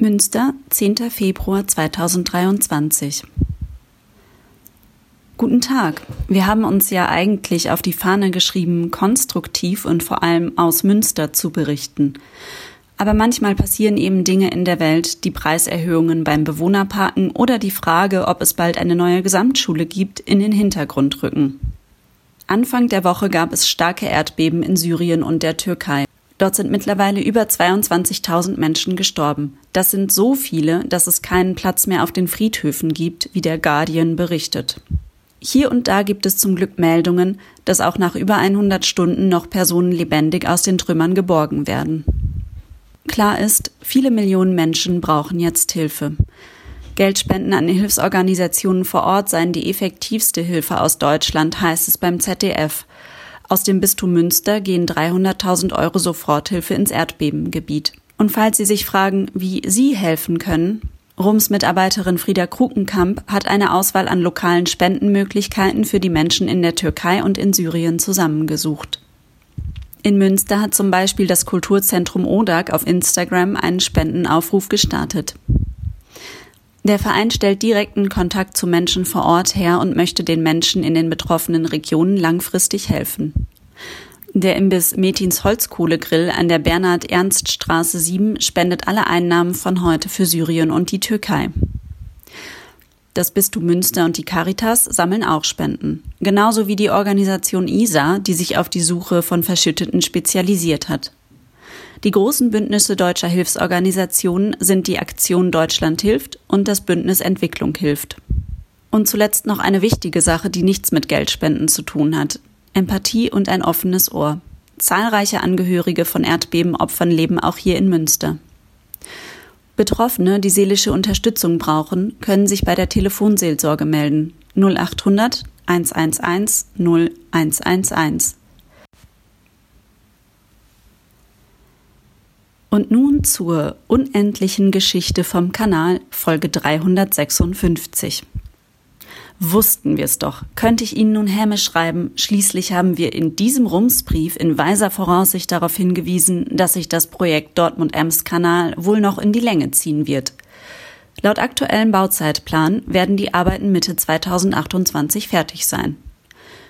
Münster, 10. Februar 2023. Guten Tag. Wir haben uns ja eigentlich auf die Fahne geschrieben, konstruktiv und vor allem aus Münster zu berichten. Aber manchmal passieren eben Dinge in der Welt, die Preiserhöhungen beim Bewohnerparken oder die Frage, ob es bald eine neue Gesamtschule gibt, in den Hintergrund rücken. Anfang der Woche gab es starke Erdbeben in Syrien und der Türkei. Dort sind mittlerweile über 22.000 Menschen gestorben. Das sind so viele, dass es keinen Platz mehr auf den Friedhöfen gibt, wie der Guardian berichtet. Hier und da gibt es zum Glück Meldungen, dass auch nach über 100 Stunden noch Personen lebendig aus den Trümmern geborgen werden. Klar ist, viele Millionen Menschen brauchen jetzt Hilfe. Geldspenden an Hilfsorganisationen vor Ort seien die effektivste Hilfe aus Deutschland, heißt es beim ZDF. Aus dem Bistum Münster gehen 300.000 Euro Soforthilfe ins Erdbebengebiet. Und falls Sie sich fragen, wie Sie helfen können, Rums Mitarbeiterin Frieda Krukenkamp hat eine Auswahl an lokalen Spendenmöglichkeiten für die Menschen in der Türkei und in Syrien zusammengesucht. In Münster hat zum Beispiel das Kulturzentrum ODAG auf Instagram einen Spendenaufruf gestartet. Der Verein stellt direkten Kontakt zu Menschen vor Ort her und möchte den Menschen in den betroffenen Regionen langfristig helfen. Der Imbiss Metins Holzkohlegrill an der Bernhard-Ernst-Straße 7 spendet alle Einnahmen von heute für Syrien und die Türkei. Das Bistum Münster und die Caritas sammeln auch Spenden. Genauso wie die Organisation ISA, die sich auf die Suche von Verschütteten spezialisiert hat. Die großen Bündnisse deutscher Hilfsorganisationen sind die Aktion Deutschland hilft und das Bündnis Entwicklung hilft. Und zuletzt noch eine wichtige Sache, die nichts mit Geldspenden zu tun hat. Empathie und ein offenes Ohr. Zahlreiche Angehörige von Erdbebenopfern leben auch hier in Münster. Betroffene, die seelische Unterstützung brauchen, können sich bei der Telefonseelsorge melden. 0800 111 0111. Und nun zur unendlichen Geschichte vom Kanal Folge 356. Wussten wir es doch. Könnte ich Ihnen nun hämisch schreiben, schließlich haben wir in diesem Rumsbrief in weiser Voraussicht darauf hingewiesen, dass sich das Projekt Dortmund-Ems-Kanal wohl noch in die Länge ziehen wird. Laut aktuellem Bauzeitplan werden die Arbeiten Mitte 2028 fertig sein.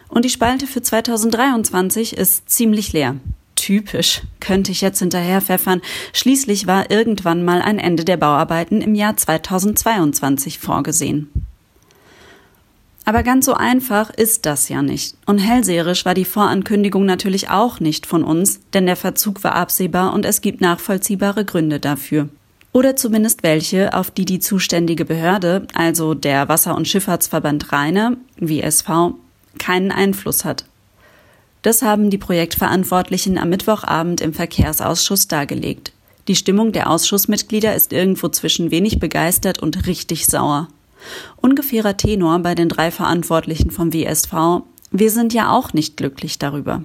Und die Spalte für 2023 ist ziemlich leer typisch, könnte ich jetzt hinterher pfeffern. Schließlich war irgendwann mal ein Ende der Bauarbeiten im Jahr 2022 vorgesehen. Aber ganz so einfach ist das ja nicht. Und hellseherisch war die Vorankündigung natürlich auch nicht von uns, denn der Verzug war absehbar und es gibt nachvollziehbare Gründe dafür. Oder zumindest welche, auf die die zuständige Behörde, also der Wasser- und Schifffahrtsverband Rheine, WSV, keinen Einfluss hat. Das haben die Projektverantwortlichen am Mittwochabend im Verkehrsausschuss dargelegt. Die Stimmung der Ausschussmitglieder ist irgendwo zwischen wenig begeistert und richtig sauer. Ungefährer Tenor bei den drei Verantwortlichen vom WSV. Wir sind ja auch nicht glücklich darüber.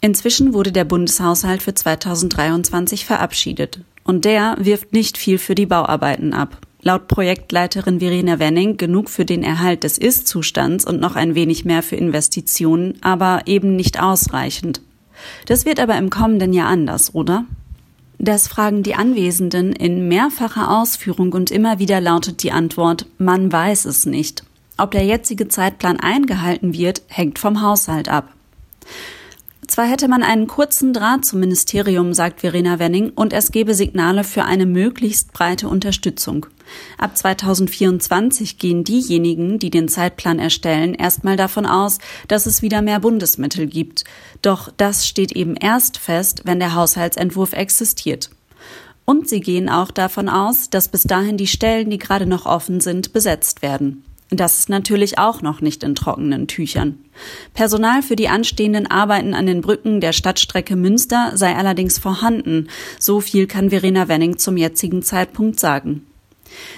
Inzwischen wurde der Bundeshaushalt für 2023 verabschiedet. Und der wirft nicht viel für die Bauarbeiten ab. Laut Projektleiterin Verena Wenning genug für den Erhalt des Ist-Zustands und noch ein wenig mehr für Investitionen, aber eben nicht ausreichend. Das wird aber im kommenden Jahr anders, oder? Das fragen die Anwesenden in mehrfacher Ausführung und immer wieder lautet die Antwort, man weiß es nicht. Ob der jetzige Zeitplan eingehalten wird, hängt vom Haushalt ab. Zwar hätte man einen kurzen Draht zum Ministerium, sagt Verena Wenning, und es gebe Signale für eine möglichst breite Unterstützung. Ab 2024 gehen diejenigen, die den Zeitplan erstellen, erstmal davon aus, dass es wieder mehr Bundesmittel gibt. Doch das steht eben erst fest, wenn der Haushaltsentwurf existiert. Und sie gehen auch davon aus, dass bis dahin die Stellen, die gerade noch offen sind, besetzt werden. Das ist natürlich auch noch nicht in trockenen Tüchern. Personal für die anstehenden Arbeiten an den Brücken der Stadtstrecke Münster sei allerdings vorhanden. So viel kann Verena Wenning zum jetzigen Zeitpunkt sagen.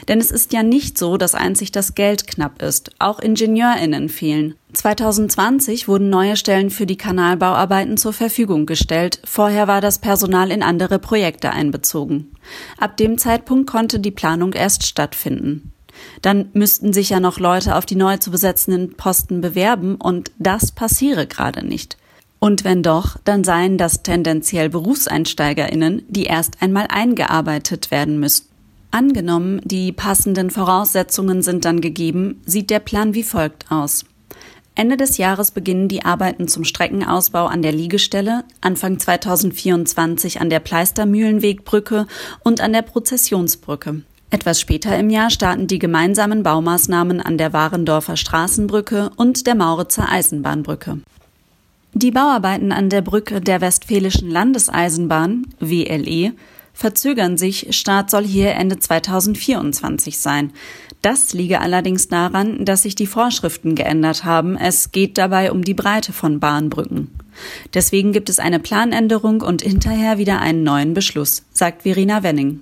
Denn es ist ja nicht so, dass einzig das Geld knapp ist. Auch IngenieurInnen fehlen. 2020 wurden neue Stellen für die Kanalbauarbeiten zur Verfügung gestellt. Vorher war das Personal in andere Projekte einbezogen. Ab dem Zeitpunkt konnte die Planung erst stattfinden. Dann müssten sich ja noch Leute auf die neu zu besetzenden Posten bewerben und das passiere gerade nicht. Und wenn doch, dann seien das tendenziell Berufseinsteigerinnen, die erst einmal eingearbeitet werden müssten. Angenommen, die passenden Voraussetzungen sind dann gegeben, sieht der Plan wie folgt aus. Ende des Jahres beginnen die Arbeiten zum Streckenausbau an der Liegestelle, Anfang 2024 an der Pleistermühlenwegbrücke und an der Prozessionsbrücke. Etwas später im Jahr starten die gemeinsamen Baumaßnahmen an der Warendorfer Straßenbrücke und der Mauritzer Eisenbahnbrücke. Die Bauarbeiten an der Brücke der Westfälischen Landeseisenbahn, WLE, verzögern sich. Start soll hier Ende 2024 sein. Das liege allerdings daran, dass sich die Vorschriften geändert haben. Es geht dabei um die Breite von Bahnbrücken. Deswegen gibt es eine Planänderung und hinterher wieder einen neuen Beschluss, sagt Verena Wenning.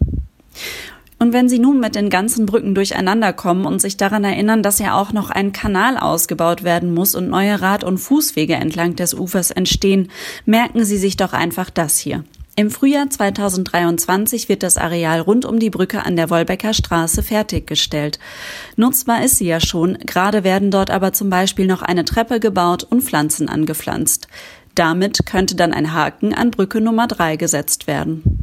Und wenn Sie nun mit den ganzen Brücken durcheinander kommen und sich daran erinnern, dass ja auch noch ein Kanal ausgebaut werden muss und neue Rad- und Fußwege entlang des Ufers entstehen, merken Sie sich doch einfach das hier. Im Frühjahr 2023 wird das Areal rund um die Brücke an der Wolbecker Straße fertiggestellt. Nutzbar ist sie ja schon, gerade werden dort aber zum Beispiel noch eine Treppe gebaut und Pflanzen angepflanzt. Damit könnte dann ein Haken an Brücke Nummer drei gesetzt werden.